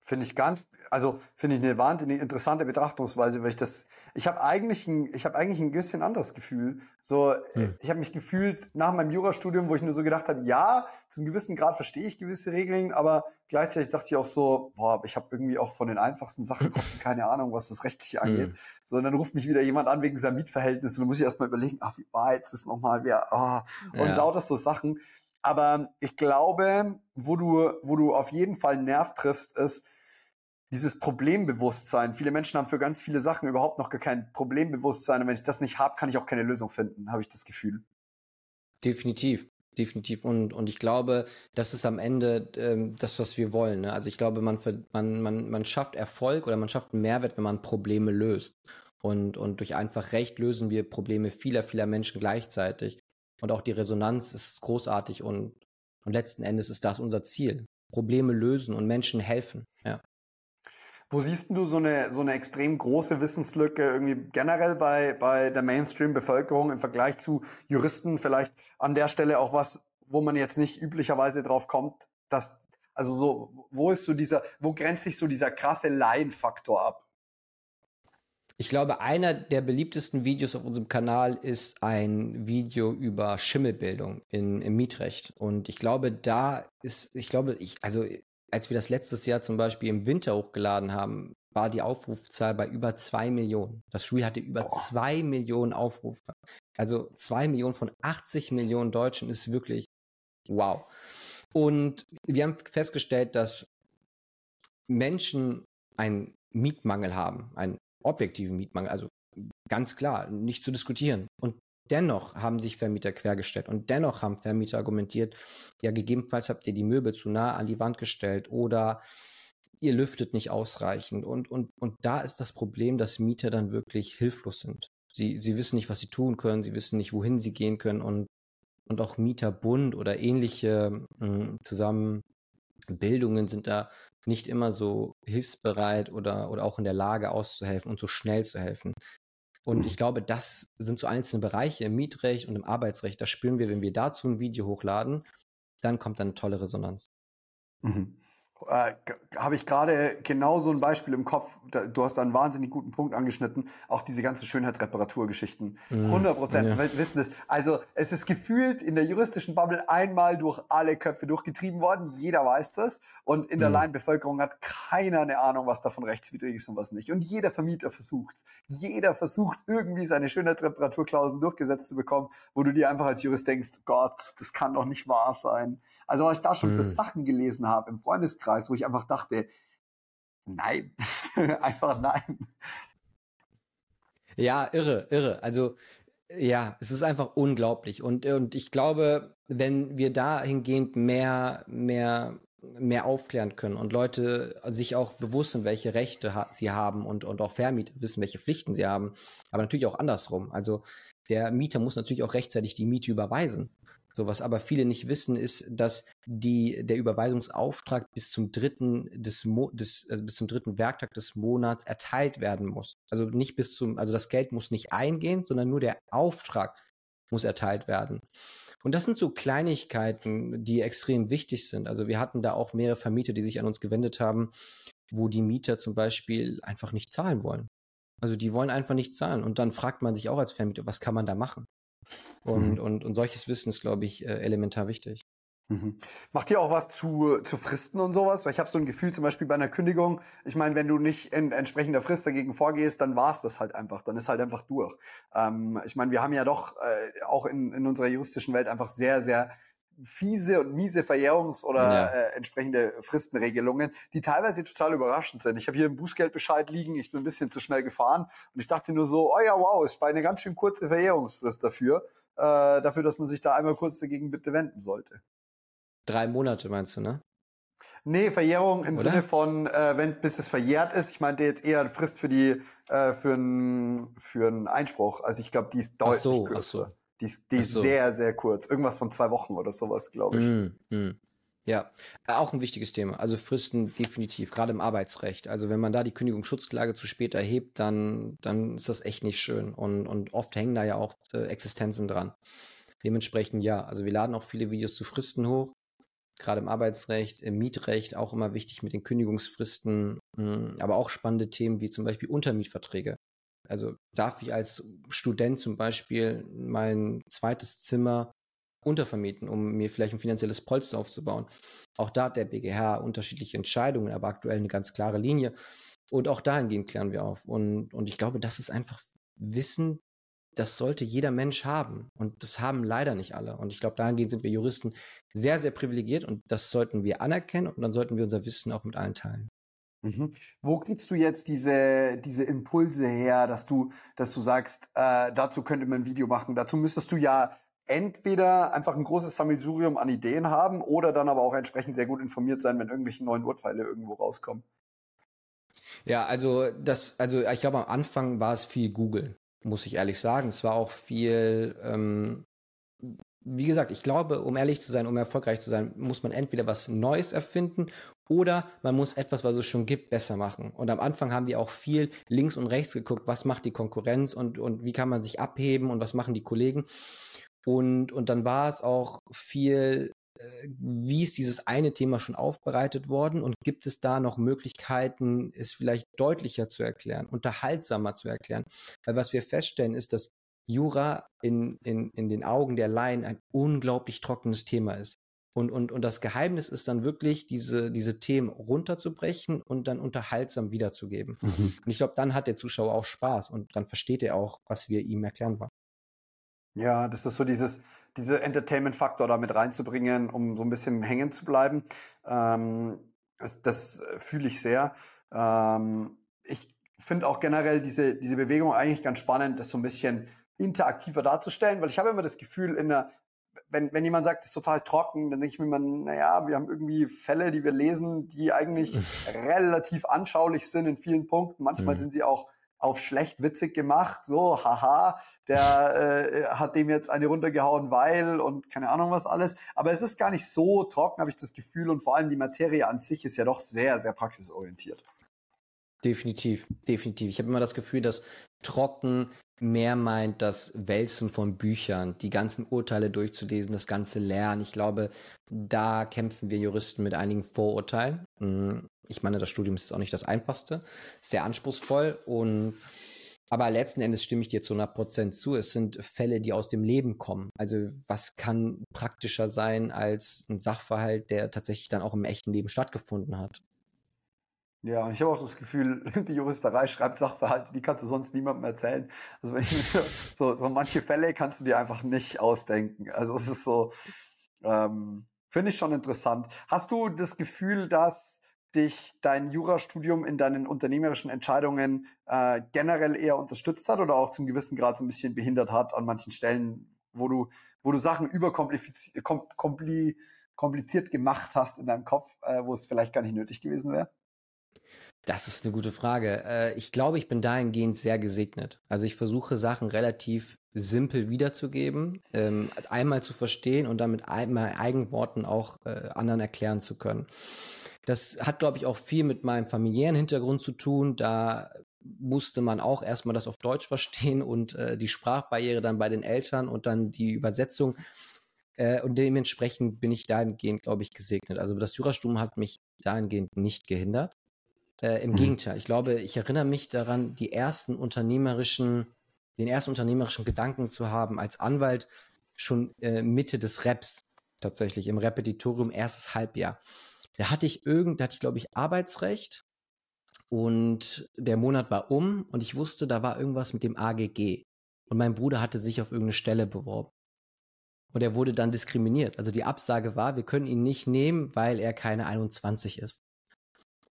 Finde ich ganz, also finde ich eine wahnsinnig interessante Betrachtungsweise, weil ich das, ich habe eigentlich ein, ich habe eigentlich ein bisschen anderes Gefühl. So, hm. ich habe mich gefühlt nach meinem Jurastudium, wo ich nur so gedacht habe, ja, zum gewissen Grad verstehe ich gewisse Regeln, aber gleichzeitig dachte ich auch so, boah, ich habe irgendwie auch von den einfachsten Sachen [laughs] trotzdem keine Ahnung, was das rechtliche angeht. Hm. So, und dann ruft mich wieder jemand an wegen seinem Mietverhältnis und dann muss ich erstmal überlegen, ach, wie war jetzt das nochmal, wer, oh, und ja. lauter so Sachen. Aber ich glaube, wo du, wo du auf jeden Fall einen Nerv triffst, ist dieses Problembewusstsein. Viele Menschen haben für ganz viele Sachen überhaupt noch gar kein Problembewusstsein. Und wenn ich das nicht habe, kann ich auch keine Lösung finden, habe ich das Gefühl. Definitiv. Definitiv. Und, und ich glaube, das ist am Ende ähm, das, was wir wollen. Ne? Also ich glaube, man, man, man, man schafft Erfolg oder man schafft einen Mehrwert, wenn man Probleme löst. Und, und durch einfach Recht lösen wir Probleme vieler, vieler Menschen gleichzeitig. Und auch die Resonanz ist großartig und, und letzten Endes ist das unser Ziel. Probleme lösen und Menschen helfen. Ja. Wo siehst du so eine, so eine extrem große Wissenslücke irgendwie generell bei, bei der Mainstream-Bevölkerung im Vergleich zu Juristen? Vielleicht an der Stelle auch was, wo man jetzt nicht üblicherweise drauf kommt, dass, also so, wo ist so dieser, wo grenzt sich so dieser krasse Laienfaktor ab? Ich glaube, einer der beliebtesten Videos auf unserem Kanal ist ein Video über Schimmelbildung in, im Mietrecht. Und ich glaube, da ist, ich glaube, ich, also als wir das letztes Jahr zum Beispiel im Winter hochgeladen haben, war die Aufrufzahl bei über zwei Millionen. Das Reel hatte über Boah. zwei Millionen Aufrufe. Also zwei Millionen von 80 Millionen Deutschen ist wirklich wow. Und wir haben festgestellt, dass Menschen einen Mietmangel haben, einen objektiven Mietmangel, also ganz klar, nicht zu diskutieren. Und dennoch haben sich Vermieter quergestellt und dennoch haben Vermieter argumentiert, ja, gegebenenfalls habt ihr die Möbel zu nah an die Wand gestellt oder ihr lüftet nicht ausreichend. Und, und, und da ist das Problem, dass Mieter dann wirklich hilflos sind. Sie, sie wissen nicht, was sie tun können, sie wissen nicht, wohin sie gehen können und, und auch Mieterbund oder ähnliche mh, hm, Zusammenbildungen sind da nicht immer so hilfsbereit oder, oder auch in der Lage auszuhelfen und so schnell zu helfen. Und mhm. ich glaube, das sind so einzelne Bereiche im Mietrecht und im Arbeitsrecht. Da spüren wir, wenn wir dazu ein Video hochladen, dann kommt dann eine tolle Resonanz. Mhm äh, habe ich gerade genau so ein Beispiel im Kopf. Du hast da einen wahnsinnig guten Punkt angeschnitten. Auch diese ganzen Schönheitsreparaturgeschichten. 100 mhm. Prozent ja. wissen das. Also es ist gefühlt in der juristischen Bubble einmal durch alle Köpfe durchgetrieben worden. Jeder weiß das. Und in der mhm. Laienbevölkerung hat keiner eine Ahnung, was davon rechtswidrig ist und was nicht. Und jeder Vermieter versucht Jeder versucht irgendwie seine Schönheitsreparaturklauseln durchgesetzt zu bekommen, wo du dir einfach als Jurist denkst, Gott, das kann doch nicht wahr sein. Also was ich da schon hm. für Sachen gelesen habe im Freundeskreis, wo ich einfach dachte, nein, [laughs] einfach nein. Ja, irre, irre. Also ja, es ist einfach unglaublich. Und, und ich glaube, wenn wir dahingehend mehr, mehr, mehr aufklären können und Leute sich auch bewusst sind, welche Rechte sie haben und, und auch Vermieter wissen, welche Pflichten sie haben, aber natürlich auch andersrum. Also der Mieter muss natürlich auch rechtzeitig die Miete überweisen. So, was aber viele nicht wissen, ist, dass die, der Überweisungsauftrag bis zum dritten des, Mo des also bis zum dritten Werktag des Monats erteilt werden muss. Also nicht bis zum, also das Geld muss nicht eingehen, sondern nur der Auftrag muss erteilt werden. Und das sind so Kleinigkeiten, die extrem wichtig sind. Also wir hatten da auch mehrere Vermieter, die sich an uns gewendet haben, wo die Mieter zum Beispiel einfach nicht zahlen wollen. Also die wollen einfach nicht zahlen. Und dann fragt man sich auch als Vermieter, was kann man da machen? Und, mhm. und, und solches Wissen ist, glaube ich, äh, elementar wichtig. Mhm. Macht ihr auch was zu, zu Fristen und sowas? Weil ich habe so ein Gefühl, zum Beispiel bei einer Kündigung, ich meine, wenn du nicht in entsprechender Frist dagegen vorgehst, dann war es das halt einfach, dann ist halt einfach durch. Ähm, ich meine, wir haben ja doch äh, auch in, in unserer juristischen Welt einfach sehr, sehr fiese und miese Verjährungs- oder ja. äh, entsprechende Fristenregelungen, die teilweise total überraschend sind. Ich habe hier einen Bußgeldbescheid liegen, ich bin ein bisschen zu schnell gefahren und ich dachte nur so, oh ja, wow, es war eine ganz schön kurze Verjährungsfrist dafür, äh, dafür, dass man sich da einmal kurz dagegen bitte wenden sollte. Drei Monate meinst du, ne? Nee, Verjährung im Oder? Sinne von, äh, wenn bis es verjährt ist. Ich meinte jetzt eher Frist für die äh, für einen für einen Einspruch. Also ich glaube, die ist deutlich ach so, kürzer. Ach so. Die ist, die ist so. sehr, sehr kurz. Irgendwas von zwei Wochen oder sowas, glaube ich. Mm, mm. Ja, auch ein wichtiges Thema. Also Fristen definitiv, gerade im Arbeitsrecht. Also wenn man da die Kündigungsschutzklage zu spät erhebt, dann, dann ist das echt nicht schön. Und, und oft hängen da ja auch äh, Existenzen dran. Dementsprechend ja, also wir laden auch viele Videos zu Fristen hoch. gerade im Arbeitsrecht, im Mietrecht auch immer wichtig mit den Kündigungsfristen, hm, aber auch spannende Themen wie zum Beispiel Untermietverträge. Also darf ich als Student zum Beispiel mein zweites Zimmer untervermieten, um mir vielleicht ein finanzielles Polster aufzubauen. Auch da hat der BGH unterschiedliche Entscheidungen, aber aktuell eine ganz klare Linie. Und auch dahingehend klären wir auf. Und, und ich glaube, das ist einfach Wissen, das sollte jeder Mensch haben. Und das haben leider nicht alle. Und ich glaube, dahingehend sind wir Juristen sehr, sehr privilegiert und das sollten wir anerkennen und dann sollten wir unser Wissen auch mit allen teilen. Mhm. Wo kriegst du jetzt diese, diese Impulse her, dass du, dass du sagst, äh, dazu könnte man ein Video machen? Dazu müsstest du ja entweder einfach ein großes Sammelsurium an Ideen haben oder dann aber auch entsprechend sehr gut informiert sein, wenn irgendwelche neuen Urteile irgendwo rauskommen. Ja, also das, also ich glaube am Anfang war es viel Google, muss ich ehrlich sagen. Es war auch viel, ähm, wie gesagt, ich glaube, um ehrlich zu sein, um erfolgreich zu sein, muss man entweder was Neues erfinden oder man muss etwas, was es schon gibt, besser machen. Und am Anfang haben wir auch viel links und rechts geguckt, was macht die Konkurrenz und, und wie kann man sich abheben und was machen die Kollegen. Und, und dann war es auch viel, äh, wie ist dieses eine Thema schon aufbereitet worden und gibt es da noch Möglichkeiten, es vielleicht deutlicher zu erklären, unterhaltsamer zu erklären? Weil was wir feststellen ist, dass Jura in, in, in den Augen der Laien ein unglaublich trockenes Thema ist. Und, und, und das Geheimnis ist dann wirklich, diese, diese Themen runterzubrechen und dann unterhaltsam wiederzugeben. Mhm. Und ich glaube, dann hat der Zuschauer auch Spaß und dann versteht er auch, was wir ihm erklären wollen. Ja, das ist so dieses, diese Entertainment-Faktor da mit reinzubringen, um so ein bisschen hängen zu bleiben. Ähm, das, das fühle ich sehr. Ähm, ich finde auch generell diese, diese Bewegung eigentlich ganz spannend, das so ein bisschen interaktiver darzustellen, weil ich habe immer das Gefühl, in der, wenn, wenn jemand sagt, es ist total trocken, dann denke ich mir immer, naja, wir haben irgendwie Fälle, die wir lesen, die eigentlich [laughs] relativ anschaulich sind in vielen Punkten. Manchmal mhm. sind sie auch auf schlecht witzig gemacht, so, haha, der äh, hat dem jetzt eine runtergehauen, weil und keine Ahnung was alles. Aber es ist gar nicht so trocken, habe ich das Gefühl, und vor allem die Materie an sich ist ja doch sehr, sehr praxisorientiert. Definitiv, definitiv. Ich habe immer das Gefühl, dass trocken mehr meint das Wälzen von Büchern, die ganzen Urteile durchzulesen, das ganze Lernen. Ich glaube, da kämpfen wir Juristen mit einigen Vorurteilen. Hm, ich meine, das Studium ist auch nicht das einfachste, sehr anspruchsvoll und aber letzten Endes stimme ich dir zu 100 Prozent zu. Es sind Fälle, die aus dem Leben kommen. Also was kann praktischer sein als ein Sachverhalt, der tatsächlich dann auch im echten Leben stattgefunden hat? Ja, und ich habe auch das Gefühl, [laughs] die Juristerei schreibt Sachverhalte, die kannst du sonst niemandem erzählen. Also wenn ich [laughs] so, so manche Fälle kannst du dir einfach nicht ausdenken. Also es ist so, ähm, finde ich schon interessant. Hast du das Gefühl, dass dich dein Jurastudium in deinen unternehmerischen Entscheidungen äh, generell eher unterstützt hat oder auch zum gewissen Grad so ein bisschen behindert hat an manchen Stellen, wo du, wo du Sachen überkompliziert kompliziert gemacht hast in deinem Kopf, äh, wo es vielleicht gar nicht nötig gewesen wäre? Das ist eine gute Frage. Äh, ich glaube, ich bin dahingehend sehr gesegnet. Also ich versuche Sachen relativ simpel wiederzugeben, ähm, einmal zu verstehen und dann mit meinen eigenen Worten auch äh, anderen erklären zu können. Das hat, glaube ich, auch viel mit meinem familiären Hintergrund zu tun. Da musste man auch erstmal das auf Deutsch verstehen und äh, die Sprachbarriere dann bei den Eltern und dann die Übersetzung. und dementsprechend bin ich dahingehend, glaube ich, gesegnet. Also das Jurastudium hat mich dahingehend nicht gehindert. Äh, Im mhm. Gegenteil, ich glaube, ich erinnere mich daran, die ersten unternehmerischen, den ersten unternehmerischen Gedanken zu haben als Anwalt schon äh, Mitte des Reps tatsächlich im Repetitorium erstes Halbjahr. Da hatte ich irgend, da hatte ich glaube ich Arbeitsrecht und der Monat war um und ich wusste, da war irgendwas mit dem AGG und mein Bruder hatte sich auf irgendeine Stelle beworben. Und er wurde dann diskriminiert. Also die Absage war, wir können ihn nicht nehmen, weil er keine 21 ist.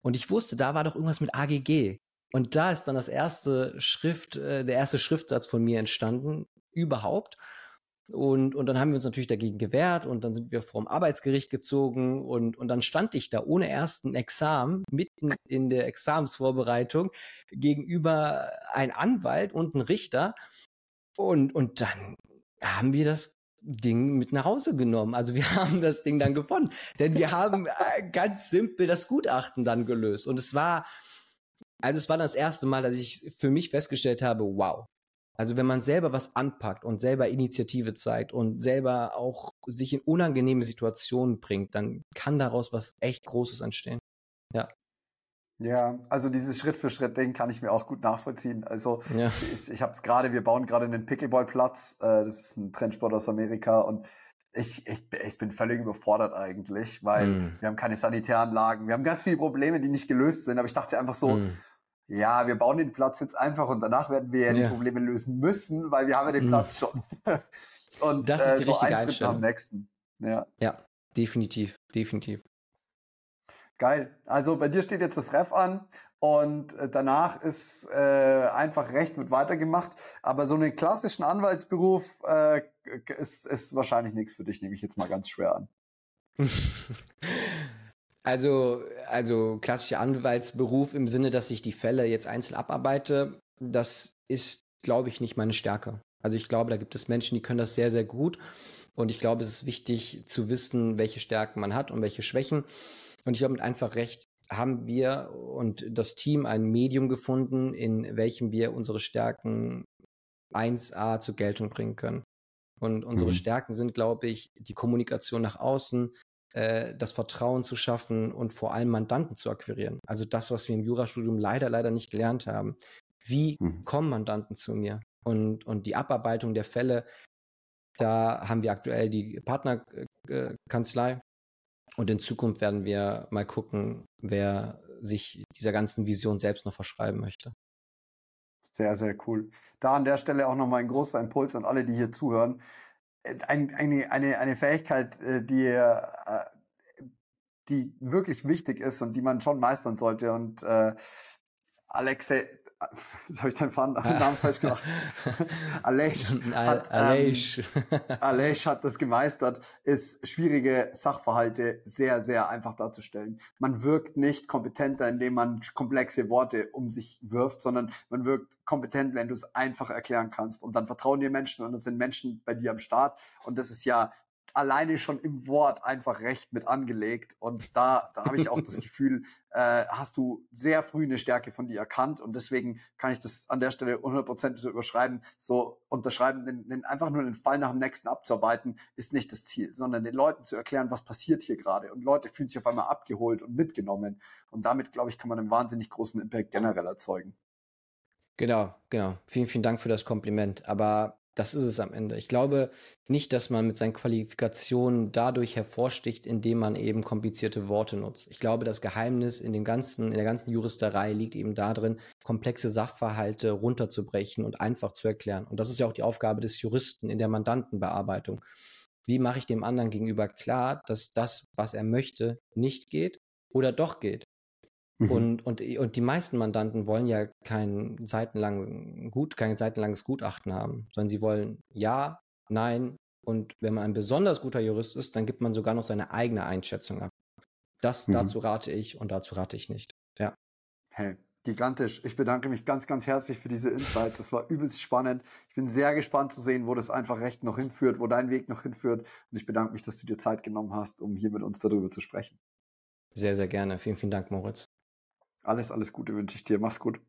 Und ich wusste, da war doch irgendwas mit AGG. Und da ist dann das erste Schrift, äh, der erste Schriftsatz von mir entstanden, überhaupt. Und, und dann haben wir uns natürlich dagegen gewehrt und dann sind wir vorm Arbeitsgericht gezogen und, und dann stand ich da ohne ersten Examen, mitten in der Examensvorbereitung, gegenüber ein Anwalt und ein Richter. Und, und dann haben wir das Ding mit nach Hause genommen. Also wir [laughs] haben das Ding dann gewonnen, denn wir haben äh, ganz simpel das Gutachten dann gelöst. Und es war, also es war das erste Mal, dass ich für mich festgestellt habe, wow, Also wenn man selber was anpackt und selber Initiative zeigt und selber auch sich in unangenehme Situationen bringt, dann kann daraus was echt Großes entstehen. Ja. Ja, also dieses Schritt für Schritt Ding kann ich mir auch gut nachvollziehen. Also ja. ich, ich habe es gerade, wir bauen gerade einen Pickleballplatz. Äh, das ist ein Trendsport aus Amerika und ich, ich, ich bin völlig überfordert eigentlich, weil mm. wir haben keine Sanitäranlagen, wir haben ganz viele Probleme, die nicht gelöst sind. Aber ich dachte einfach so, mm. ja, wir bauen den Platz jetzt einfach und danach werden wir ja, ja. die Probleme lösen müssen, weil wir haben ja den mm. Platz schon. [laughs] und das ist äh, die so richtige ein Schritt am nächsten. Ja. ja, definitiv, definitiv. Geil. Also bei dir steht jetzt das Ref an und äh, danach ist äh, einfach Recht wird weitergemacht. Aber so einen klassischen Anwaltsberuf äh, ist, ist wahrscheinlich nichts für dich, nehme ich jetzt mal ganz schwer an. [laughs] also, also klassischer Anwaltsberuf im Sinne, dass ich die Fälle jetzt einzeln abarbeite, das ist, glaube ich, nicht meine Stärke. Also ich glaube, da gibt es Menschen, die können das sehr, sehr gut. Und ich glaube, es ist wichtig zu wissen, welche Stärken man hat und welche Schwächen. Und ich glaube, mit einfach recht haben wir und das Team ein Medium gefunden, in welchem wir unsere Stärken 1a zur Geltung bringen können. Und unsere mhm. Stärken sind, glaube ich, die Kommunikation nach außen, äh, das Vertrauen zu schaffen und vor allem Mandanten zu akquirieren. Also das, was wir im Jurastudium leider, leider nicht gelernt haben. Wie mhm. kommen Mandanten zu mir? Und, und die Abarbeitung der Fälle, da haben wir aktuell die Partnerkanzlei, und in Zukunft werden wir mal gucken, wer sich dieser ganzen Vision selbst noch verschreiben möchte. Sehr, sehr cool. Da an der Stelle auch nochmal ein großer Impuls an alle, die hier zuhören. Äh, ein, eine, eine, eine Fähigkeit, äh, die, äh, die wirklich wichtig ist und die man schon meistern sollte. Und äh, Alexei, [laughs] Jetzt habe ich deinen [laughs] Namen falsch gemacht. [laughs] Aleix hat, Aleix. Ähm, Aleix hat das gemeistert, ist schwierige Sachverhalte sehr, sehr einfach darzustellen. Man wirkt nicht kompetenter, indem man komplexe Worte um sich wirft, sondern man wirkt kompetent, wenn du es einfach erklären kannst. Und dann vertrauen dir Menschen und es sind Menschen bei dir am Start. Und das ist ja alleine schon im Wort einfach recht mit angelegt. Und da, da habe ich auch das [laughs] Gefühl, äh, hast du sehr früh eine Stärke von dir erkannt. Und deswegen kann ich das an der Stelle 100% so überschreiben. So unterschreiben, den, den, einfach nur den Fall nach dem nächsten abzuarbeiten, ist nicht das Ziel, sondern den Leuten zu erklären, was passiert hier gerade. Und Leute fühlen sich auf einmal abgeholt und mitgenommen. Und damit, glaube ich, kann man einen wahnsinnig großen Impact generell erzeugen. Genau, genau. Vielen, vielen Dank für das Kompliment. Aber das ist es am Ende. Ich glaube nicht, dass man mit seinen Qualifikationen dadurch hervorsticht, indem man eben komplizierte Worte nutzt. Ich glaube, das Geheimnis in dem ganzen, in der ganzen Juristerei liegt eben darin, komplexe Sachverhalte runterzubrechen und einfach zu erklären. Und das ist ja auch die Aufgabe des Juristen in der Mandantenbearbeitung. Wie mache ich dem anderen gegenüber klar, dass das, was er möchte, nicht geht oder doch geht? Mhm. Und, und, und die meisten Mandanten wollen ja kein seitenlang gut, kein seitenlanges Gutachten haben, sondern sie wollen ja, nein und wenn man ein besonders guter Jurist ist, dann gibt man sogar noch seine eigene Einschätzung ab. Das, mhm. dazu rate ich und dazu rate ich nicht. Ja. Hey, gigantisch. Ich bedanke mich ganz, ganz herzlich für diese Insights. Das war übelst spannend. Ich bin sehr gespannt zu sehen, wo das einfach recht noch hinführt, wo dein Weg noch hinführt. Und ich bedanke mich, dass du dir Zeit genommen hast, um hier mit uns darüber zu sprechen. Sehr, sehr gerne. Vielen, vielen Dank, Moritz. Alles, alles Gute wünsche ich dir. Mach's gut.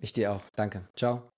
Ich dir auch. Danke. Ciao.